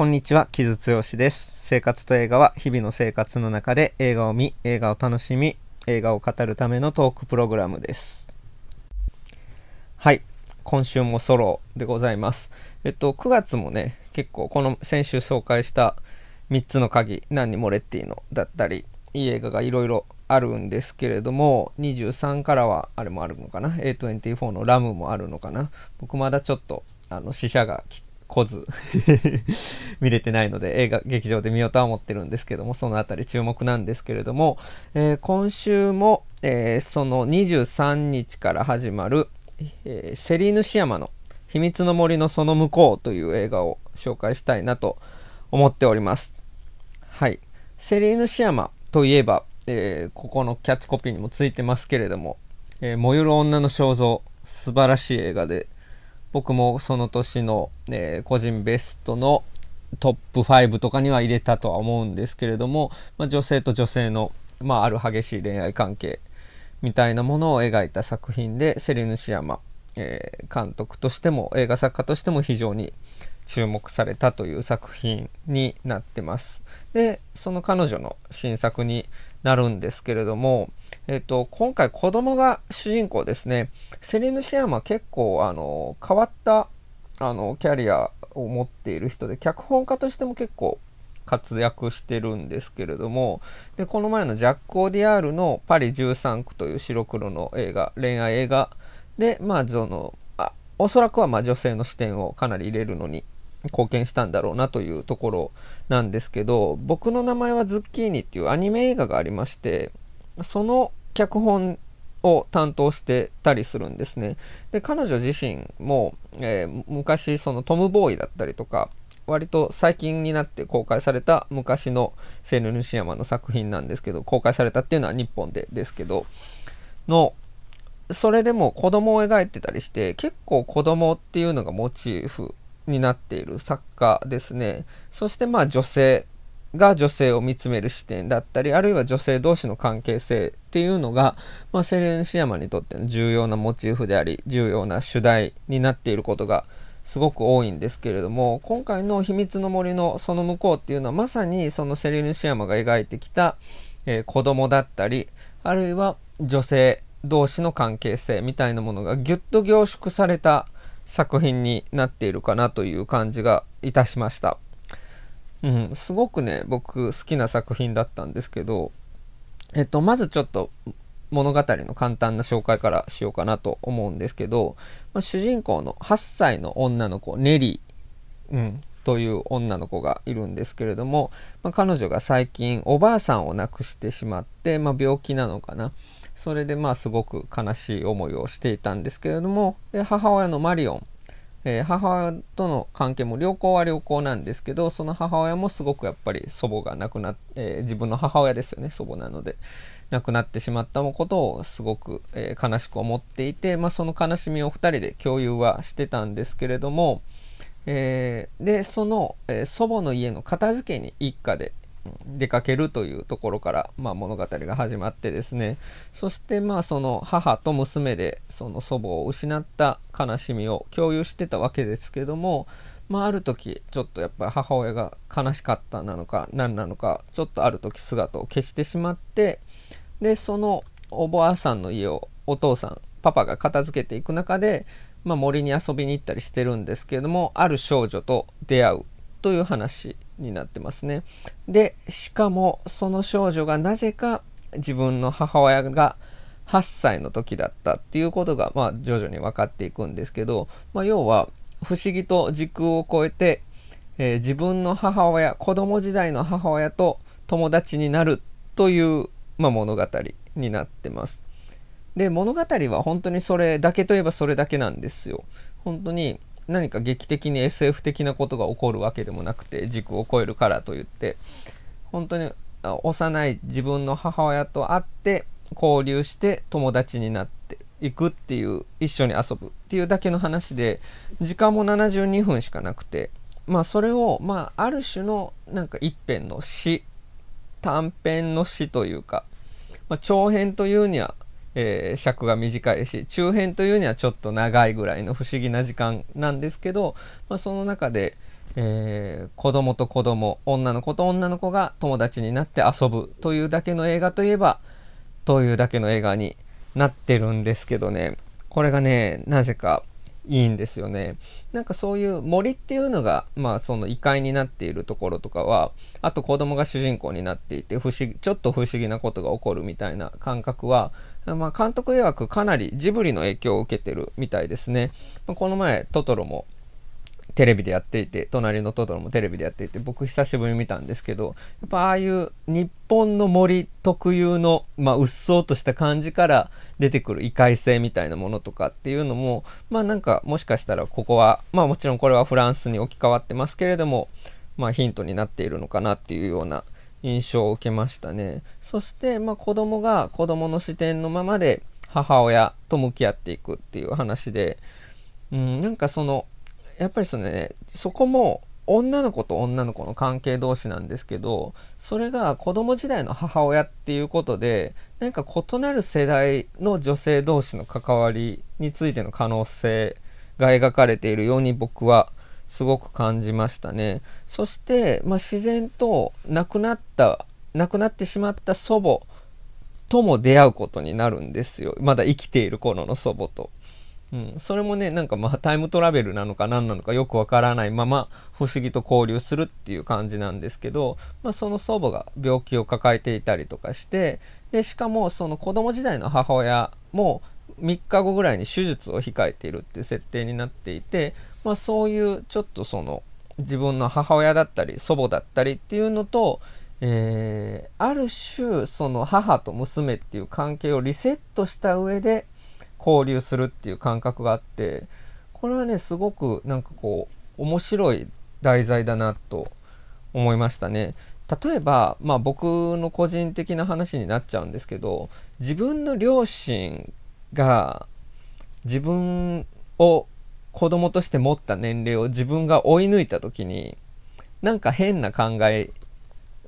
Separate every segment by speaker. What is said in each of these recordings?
Speaker 1: こんにちは、木津剛です。生活と映画は日々の生活の中で映画を見、映画を楽しみ、映画を語るためのトークプログラムです。はい、今週もソロでございます。えっと、9月もね、結構この先週紹介した3つの鍵、何にもレッティのだったり、いい映画がいろいろあるんですけれども、23からはあれもあるのかな ?A24 のラムもあるのかな？僕まだちょっと、あの、死者が来ず 見れてないので映画劇場で見ようとは思ってるんですけどもそのあたり注目なんですけれども、えー、今週も、えー、その23日から始まる、えー、セリーヌ・シアマの秘密の森のその向こうという映画を紹介したいなと思っております。はい。セリーヌ・シアマといえば、えー、ここのキャッチコピーにもついてますけれども、えー、燃ゆる女の肖像、素晴らしい映画で、僕もその年の、えー、個人ベストのトップ5とかには入れたとは思うんですけれども、まあ、女性と女性の、まあ、ある激しい恋愛関係みたいなものを描いた作品で、セリヌシヤマ、えー、監督としても映画作家としても非常に注目されたという作品になってます。で、その彼女の新作になるんですけれども、えっと、今回子供が主人公ですね。セリヌ・シアマ結構あの変わったあのキャリアを持っている人で、脚本家としても結構活躍してるんですけれども、で、この前のジャック・オディアールのパリ13区という白黒の映画、恋愛映画で、まあ、その、あおそらくはま女性の視点をかなり入れるのに貢献したんだろうなというところなんですけど、僕の名前はズッキーニっていうアニメ映画がありまして、その脚本を担当してたりするんですね。で、彼女自身も、えー、昔そのトム・ボーイだったりとか、割と最近になって公開された昔のセーヌ・ヌシヤマの作品なんですけど、公開されたっていうのは日本でですけど、の、それでも子供を描いてたりして、結構子供っていうのがモチーフになっている作家ですね。そしてまあ女性が女性を見つめる視点だったり、あるいは女性同士の関係性っていうのが、まあ、セレンシアマにとっての重要なモチーフであり、重要な主題になっていることがすごく多いんですけれども、今回の秘密の森のその向こうっていうのはまさにそのセレンシアマが描いてきた、えー、子供だったり、あるいは女性同士の関係性みたいなものがぎゅっと凝縮された作品になっているかなという感じがいたしました。うん、すごくね、僕好きな作品だったんですけど、えっと、まずちょっと物語の簡単な紹介からしようかなと思うんですけど、ま、主人公の8歳の女の子、ネリー、うん、という女の子がいるんですけれども、まあ、彼女が最近おばあさんを亡くしてしまって、まあ、病気なのかな。それでまあすごく悲しい思いをしていたんですけれども、で母親のマリオン、えー、母親との関係も良好は良好なんですけど、その母親もすごくやっぱり祖母が亡くなっ、えー、自分の母親ですよね、祖母なので、亡くなってしまったことをすごく、えー、悲しく思っていて、まあ、その悲しみを2人で共有はしてたんですけれども、えで、その、え祖母の家の片付けに一家で出かけるというところから、まあ、物語が始まってですね。そしてまあその母と娘でその祖母を失った悲しみを共有してたわけですけども、まあ、ある時ちょっとやっぱり母親が悲しかったなのか何なのかちょっとある時姿を消してしまってでそのおばあさんの家をお父さんパパが片付けていく中で、まあ、森に遊びに行ったりしてるんですけれどもある少女と出会うという話になってますね。で、しかもその少女がなぜか自分の母親が8歳の時だったっていうことが、まあ、徐々に分かっていくんですけど、まあ、要は不思議と時空を超えて、えー、自分の母親子供時代の母親と友達になるという、まあ、物語になってます。で物語は本当にそれだけといえばそれだけなんですよ。本当に何か劇的に SF 的なことが起こるわけでもなくて軸を超えるからといって本当に幼い自分の母親と会って交流して友達になっていくっていう一緒に遊ぶっていうだけの話で時間も72分しかなくてまあそれをまあある種のなんか一編の詩短編の詩というか、まあ、長編というにはえー、尺が短いし中編というにはちょっと長いぐらいの不思議な時間なんですけど、まあ、その中で、えー、子供と子供、女の子と女の子が友達になって遊ぶというだけの映画といえば、というだけの映画になってるんですけどね、これがね、なぜかいいんですよね。なんかそういう森っていうのが、まあその異界になっているところとかは、あと子供が主人公になっていて、不思議、ちょっと不思議なことが起こるみたいな感覚は、まあ監督曰くかなりジブリの影響を受けてるみたいですね。まこの前、トトロもテレビでやっていて、隣のトトロもテレビでやっていて、僕久しぶりに見たんですけど、やっぱああいう日本の森特有の、まあ、うっそうとした感じから出てくる異界性みたいなものとかっていうのも、まあなんかもしかしたらここは、まあもちろんこれはフランスに置き換わってますけれども、まあヒントになっているのかなっていうような印象を受けましたね。そして、まあ子供が子供の視点のままで母親と向き合っていくっていう話で、うん、なんかそのやっぱりそのね、そこも女の子と女の子の関係同士なんですけど、それが子供時代の母親っていうことで、何か異なる世代の女性同士の関わりについての可能性が描かれているように僕はすごく感じましたね。そして、まあ、自然と亡くなった、亡くなってしまった祖母とも出会うことになるんですよ。まだ生きている頃の祖母と。うん、それもね、なんかまあタイムトラベルなのか何なのかよくわからないまま不思議と交流するっていう感じなんですけど、まあ、その祖母が病気を抱えていたりとかして、で、しかもその子供時代の母親も3日後ぐらいに手術を控えているっていう設定になっていて、まあ、そういうちょっとその自分の母親だったり祖母だったりっていうのと、えー、ある種その母と娘っていう関係をリセットした上で交流するっていう感覚があって、これはね、すごくなんかこう、面白い題材だなと思いましたね。例えば、まあ僕の個人的な話になっちゃうんですけど、自分の両親が自分を子供として持った年齢を自分が追い抜いた時に、なんか変な考え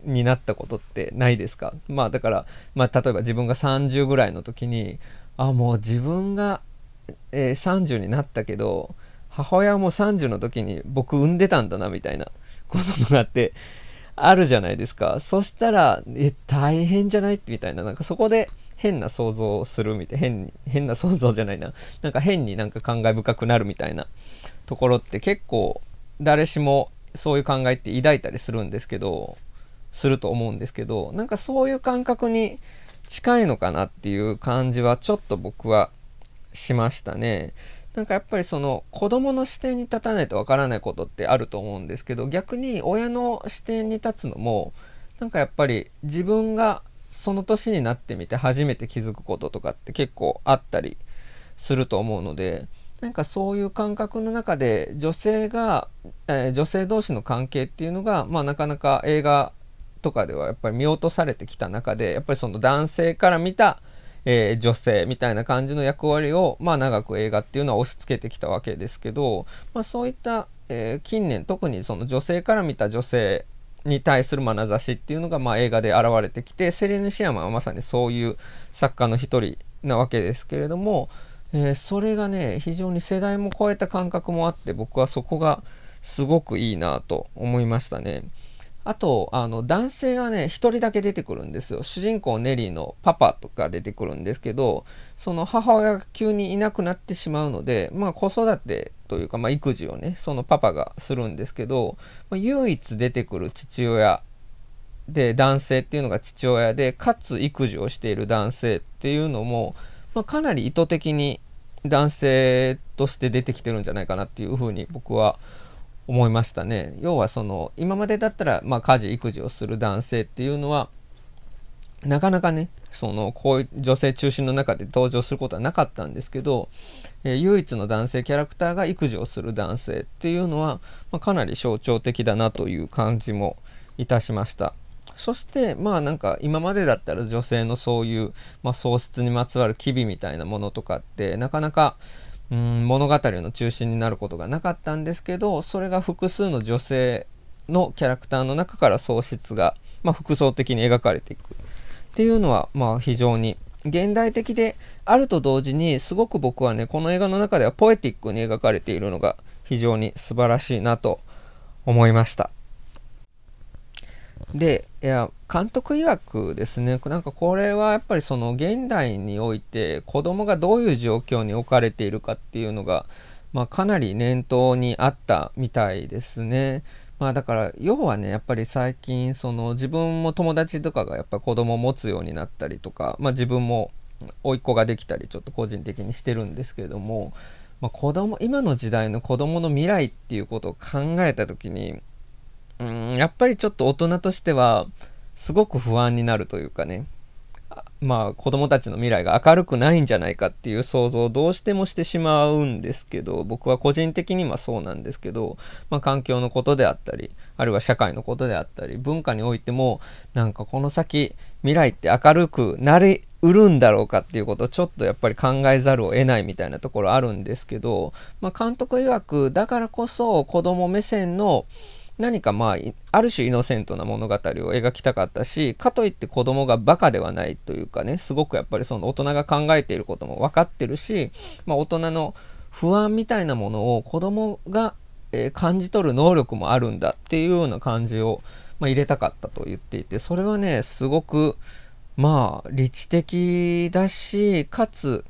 Speaker 1: になったことってないですか？まあだから、まあ例えば自分が30ぐらいの時に、あ、もう自分が、えー、30になったけど、母親も30の時に僕産んでたんだなみたいなこととかってあるじゃないですか。そしたら、え、大変じゃない？みたいな、なんかそこで変な想像をするみたいな、変変な想像じゃないな。なんか変になんか感慨深くなるみたいなところって結構誰しもそういう考えって抱いたりするんですけど、すると思うんですけど、なんかそういう感覚に近いのかなっていう感じはちょっと僕はしましたね。なんかやっぱりその子供の視点に立たないとわからないことってあると思うんですけど、逆に親の視点に立つのも、なんかやっぱり自分がその年になってみて初めて気づくこととかって結構あったりすると思うので、なんかそういう感覚の中で女性が、えー、女性同士の関係っていうのが、まあなかなか映画とかではやっぱり見落とされてきた中で、やっぱりその男性から見た、えー、女性みたいな感じの役割を、まあ、長く映画っていうのは押し付けてきたわけですけど、まあ、そういった、えー、近年特にその女性から見た女性に対する眼差しっていうのが、まあ、映画で現れてきてセレヌ・シアマはまさにそういう作家の一人なわけですけれども、えー、それがね非常に世代も超えた感覚もあって僕はそこがすごくいいなと思いましたね。あと、あの、男性はね、一人だけ出てくるんですよ。主人公ネリーのパパとか出てくるんですけど、その母親が急にいなくなってしまうので、まあ子育てというか、まあ育児をね、そのパパがするんですけど、まあ、唯一出てくる父親で、男性っていうのが父親で、かつ育児をしている男性っていうのも、まあ、かなり意図的に男性として出てきてるんじゃないかなっていうふうに僕は思思いましたね。要はその、今までだったら、まあ、家事、育児をする男性っていうのは、なかなかね、その、こういう女性中心の中で登場することはなかったんですけど、えー、唯一の男性キャラクターが育児をする男性っていうのは、まあ、かなり象徴的だなという感じもいたしました。そして、まあなんか今までだったら女性のそういう、まあ、喪失にまつわる機微みたいなものとかってなかなかうん物語の中心になることがなかったんですけどそれが複数の女性のキャラクターの中から喪失が、まあ、複層的に描かれていくっていうのは、まあ、非常に現代的であると同時にすごく僕はねこの映画の中ではポエティックに描かれているのが非常に素晴らしいなと思いました。で、いや、監督曰くですね、なんかこれはやっぱりその現代において子供がどういう状況に置かれているかっていうのが、まあ、かなり念頭にあったみたいですね。まあだから要はねやっぱり最近その自分も友達とかがやっぱ子供を持つようになったりとか、まあ、自分も甥っ子ができたりちょっと個人的にしてるんですけれども、まあ、子供今の時代の子供の未来っていうことを考えた時にうんやっぱりちょっと大人としてはすごく不安になるというかね。まあ子供たちの未来が明るくないんじゃないかっていう想像をどうしてもしてしまうんですけど僕は個人的にはそうなんですけど、まあ、環境のことであったりあるいは社会のことであったり文化においてもなんかこの先未来って明るくなりうるんだろうかっていうことをちょっとやっぱり考えざるを得ないみたいなところあるんですけど、まあ、監督曰くだからこそ子供目線の何かまあ、ある種イノセントな物語を描きたかったし、かといって子供がバカではないというかね、すごくやっぱりその大人が考えていることも分かってるし、まあ、大人の不安みたいなものを子供が、感じ取る能力もあるんだっていうような感じを、まあ、入れたかったと言っていて、それはね、すごく、まあ、理知的だし、かつ、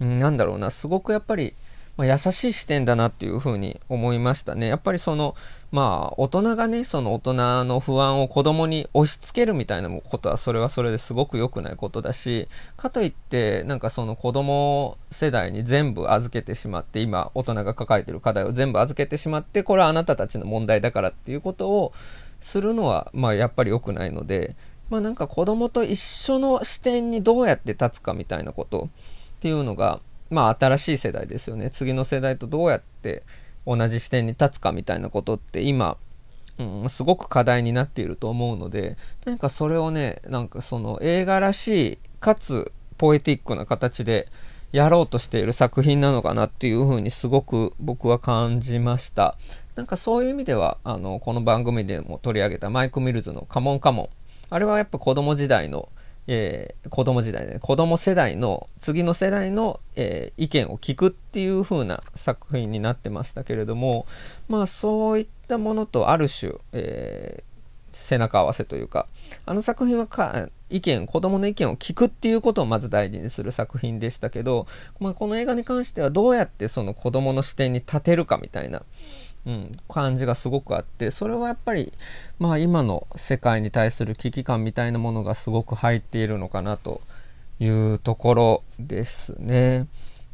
Speaker 1: なんだろうな、すごくやっぱり、まあ、優しい視点だなっていうふうに思いましたね。やっぱりその、まあ、大人がね、その大人の不安を子供に押し付けるみたいなことは、それはそれですごく良くないことだし、かといって、なんかその子供世代に全部預けてしまって、今、大人が抱えてる課題を全部預けてしまって、これはあなたたちの問題だからっていうことをするのは、まあ、やっぱり良くないので、まあ、なんか子供と一緒の視点にどうやって立つかみたいなことっていうのが、まあ新しい世代ですよね。次の世代とどうやって同じ視点に立つかみたいなことって今、うん、すごく課題になっていると思うので、なんかそれをね、なんかその映画らしい、かつポエティックな形でやろうとしている作品なのかなっていうふうにすごく僕は感じました。なんかそういう意味では、あの、この番組でも取り上げたマイク・ミルズのカモンカモン。あれはやっぱ子供時代のえー、子供時代ね、子供世代の、次の世代の、えー、意見を聞くっていう風な作品になってましたけれども、まあそういったものとある種、えー、背中合わせというか、あの作品はか意見、子供の意見を聞くっていうことをまず大事にする作品でしたけど、まあ、この映画に関してはどうやってその子供の視点に立てるかみたいな、うん、感じがすごくあってそれはやっぱり、まあ、今の世界に対する危機感みたいなものがすごく入っているのかなというところですね。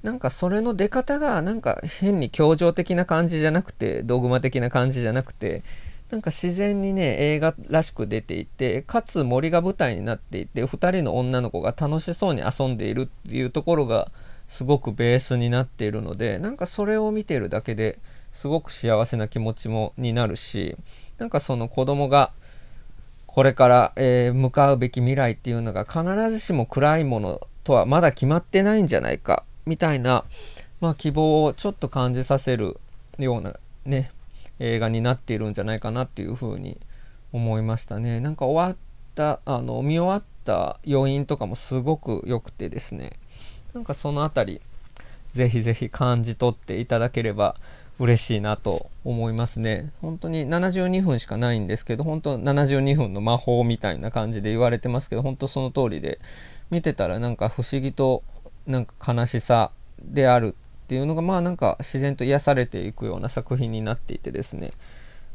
Speaker 1: なんかそれの出方がなんか変に協情的な感じじゃなくてドグマ的な感じじゃなくてなんか自然にね映画らしく出ていてかつ森が舞台になっていて2人の女の子が楽しそうに遊んでいるっていうところがすごくベースになっているのでなんかそれを見ているだけですごく幸せな気持ちもになるしなんかその子供がこれから、えー、向かうべき未来っていうのが必ずしも暗いものとはまだ決まってないんじゃないかみたいな、まあ、希望をちょっと感じさせるようなね映画になっているんじゃないかなっていうふうに思いましたね。なんか終わったあの見終わった余韻とかもすごく良くてですね。なんかそのあたりぜひぜひ感じ取っていただければ嬉しいなと思いますね。本当に72分しかないんですけど、本当72分の魔法みたいな感じで言われてますけど、本当その通りで、見てたらなんか不思議となんか悲しさであるっていうのが、まあなんか自然と癒されていくような作品になっていてですね、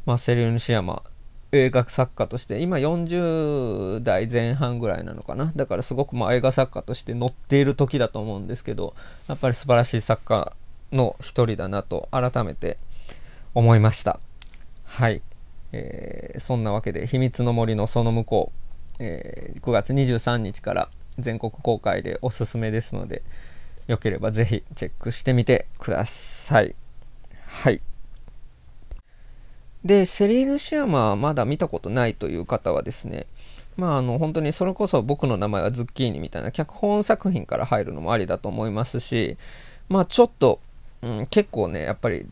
Speaker 1: まあセリウヌシアマ映画作家として、今40代前半ぐらいなのかな。だからすごくまあ映画作家として乗っている時だと思うんですけど、やっぱり素晴らしい作家の一人だなと改めて思いました。はい。えー、そんなわけで、秘密の森のその向こう、えー、9月23日から全国公開でおすすめですので、よければぜひチェックしてみてください。はい。で、セリーヌ・シアマはまだ見たことないという方はですね、まあ、あの本当にそれこそ僕の名前はズッキーニみたいな脚本作品から入るのもありだと思いますし、まあ、ちょっとうん、結構ね、やっぱり、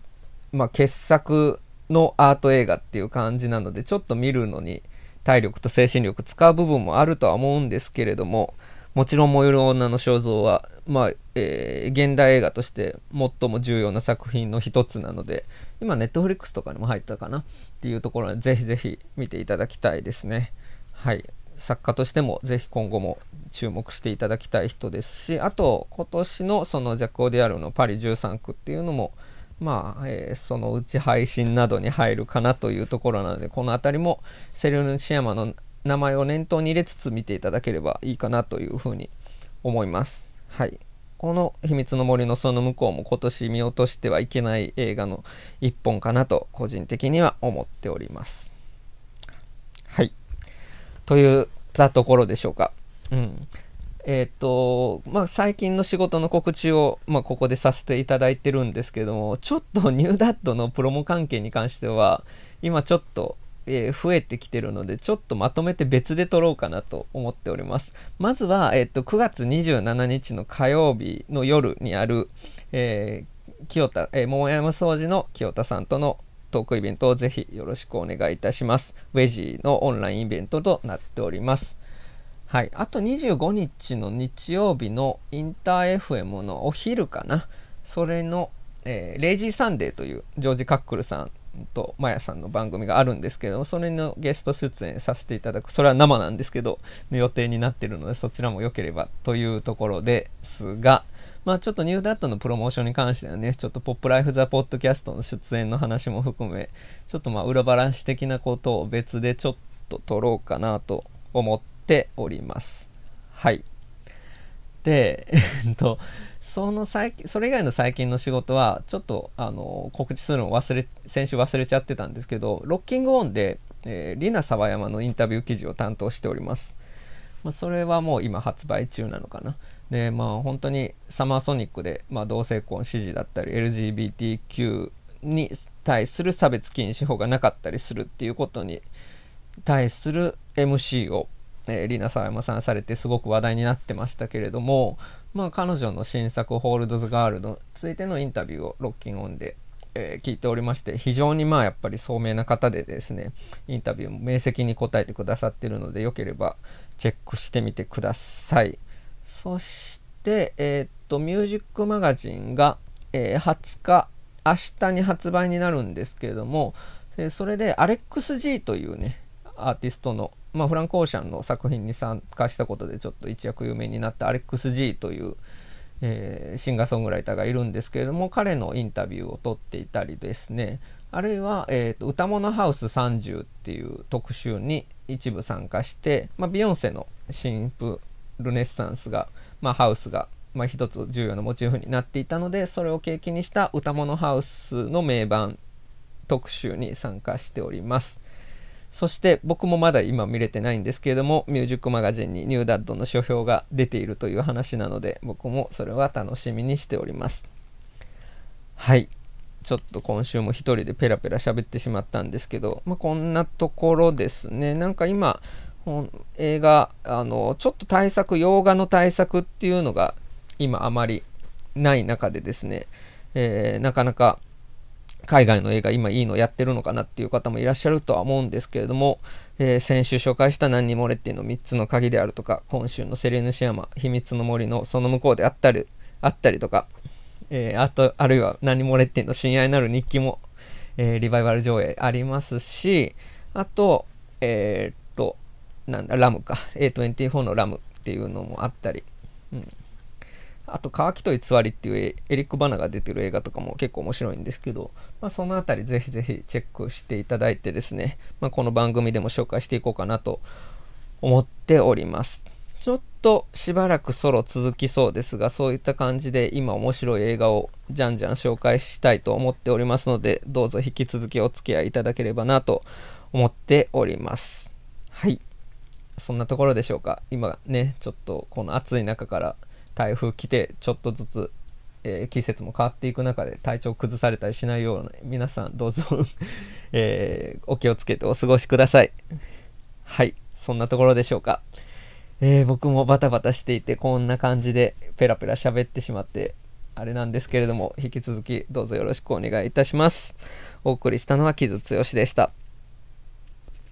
Speaker 1: まあ、傑作のアート映画っていう感じなので、ちょっと見るのに体力と精神力使う部分もあるとは思うんですけれども、もちろん燃える女の肖像は、まあ、えー、現代映画として最も重要な作品の一つなので、今、ネットフリックスとかにも入ったかなっていうところで、ぜひぜひ見ていただきたいですね。はい。作家としてもぜひ今後も注目していただきたい人ですし、あと今年のそのジャック・オディアルのパリ13区っていうのも、まあ、えー、そのうち配信などに入るかなというところなので、この辺りもセルヌシアマの名前を念頭に入れつつ見ていただければいいかなというふうに思います。はい。この秘密の森のその向こうも今年見落としてはいけない映画の一本かなと個人的には思っております。はい。といったところでしょうか。うん。えっ、と、まあ、最近の仕事の告知を、まあ、ここでさせていただいてるんですけども、ちょっとニューダットのプロモ関係に関しては、今ちょっと、えー、増えてきてるので、ちょっとまとめて別で撮ろうかなと思っております。まずは、えっ、と、9月27日の火曜日の夜にある、えー、清田、えー、桃山掃除の清田さんとのトークイベントをぜひよろしくお願いいたします。ウェジーのオンラインイベントとなっております。はい。あと25日の日曜日のインター FM のお昼かな。それの、えー、 Lazy Sunday というジョージ・カックルさんとマヤさんの番組があるんですけども、それのゲスト出演させていただく、それは生なんですけど、の予定になってるので、そちらも良ければというところですが、まあちょっと NewDad のプロモーションに関してはね、ちょっと POP LIFE The Podcast の出演の話も含め、ちょっとまあ裏話的なことを別でちょっと録ろうかなと思っております。はい。で、えっと、その最近、それ以外の最近の仕事は、ちょっと、あの、告知するの忘れ、先週忘れちゃってたんですけど、ロッキングオンで、えー、リナ沢山のインタビュー記事を担当しております。まあ、それはもう今発売中なのかな。で、まあ本当にサマーソニックで、まあ、同性婚支持だったり、LGBTQ に対する差別禁止法がなかったりするっていうことに対する MC をえー、リナ・サワヤマさんされてすごく話題になってましたけれども、まあ、彼女の新作「ホールドズ・ガールド」についてのインタビューをロッキンオンで、え、聞いておりまして非常にまあやっぱり聡明な方でですねインタビューも明晰に答えてくださっているのでよければチェックしてみてください。そしてえー、っとミュージックマガジンが、えー、20日明日に発売になるんですけれども、えそれでアレックス G というねアーティストのまあ、フランク・オーシャンの作品に参加したことでちょっと一躍有名になったアレックス・ジーという、えー、シンガーソングライターがいるんですけれども彼のインタビューを取っていたりですね。あるいは、えーと、歌物ハウス30っていう特集に一部参加して、まあ、ビヨンセの新婦ルネッサンスが、まあ、ハウスが、まあ、一つ重要なモチーフになっていたのでそれを契機にした歌物ハウスの名盤特集に参加しております。そして僕もまだ今見れてないんですけれども、ミュージックマガジンにニューダッドの書評が出ているという話なので、僕もそれは楽しみにしております。はい。ちょっと今週も一人でペラペラ喋ってしまったんですけど、まあ、こんなところですね。なんか今、映画、あの、ちょっと対策、洋画の対策っていうのが今あまりない中でですね、えー、なかなか海外の映画今いいのやってるのかなっていう方もいらっしゃるとは思うんですけれども、えー、先週紹介した何にもれっていうの3つの鍵であるとか、今週のセレヌシアマ、秘密の森のその向こうであったり、あったりとか、えー、あと、あるいは何にもれっていうの親愛なる日記も、え、リバイバル上映ありますし、あと、え、っと、なんだ、ラムか、A24 のラムっていうのもあったり、うんあと、乾きと偽りっていうエリック・バナが出てる映画とかも結構面白いんですけど、まあ、そのあたりぜひぜひチェックしていただいてですね、まあ、この番組でも紹介していこうかなと思っております。ちょっとしばらくソロ続きそうですが、そういった感じで今面白い映画をじゃんじゃん紹介したいと思っておりますので、どうぞ引き続きお付き合いいただければなと思っております。そんなところでしょうか。今ね、ちょっとこの暑い中から台風来てちょっとずつ、えー、季節も変わっていく中で体調崩されたりしないような皆さんどうぞ えー、お気をつけてお過ごしください。はい、そんなところでしょうか。えー、僕もバタバタしていてこんな感じでペラペラ喋ってしまってあれなんですけれども引き続きどうぞよろしくお願いいたします。お送りしたのは木津剛でした。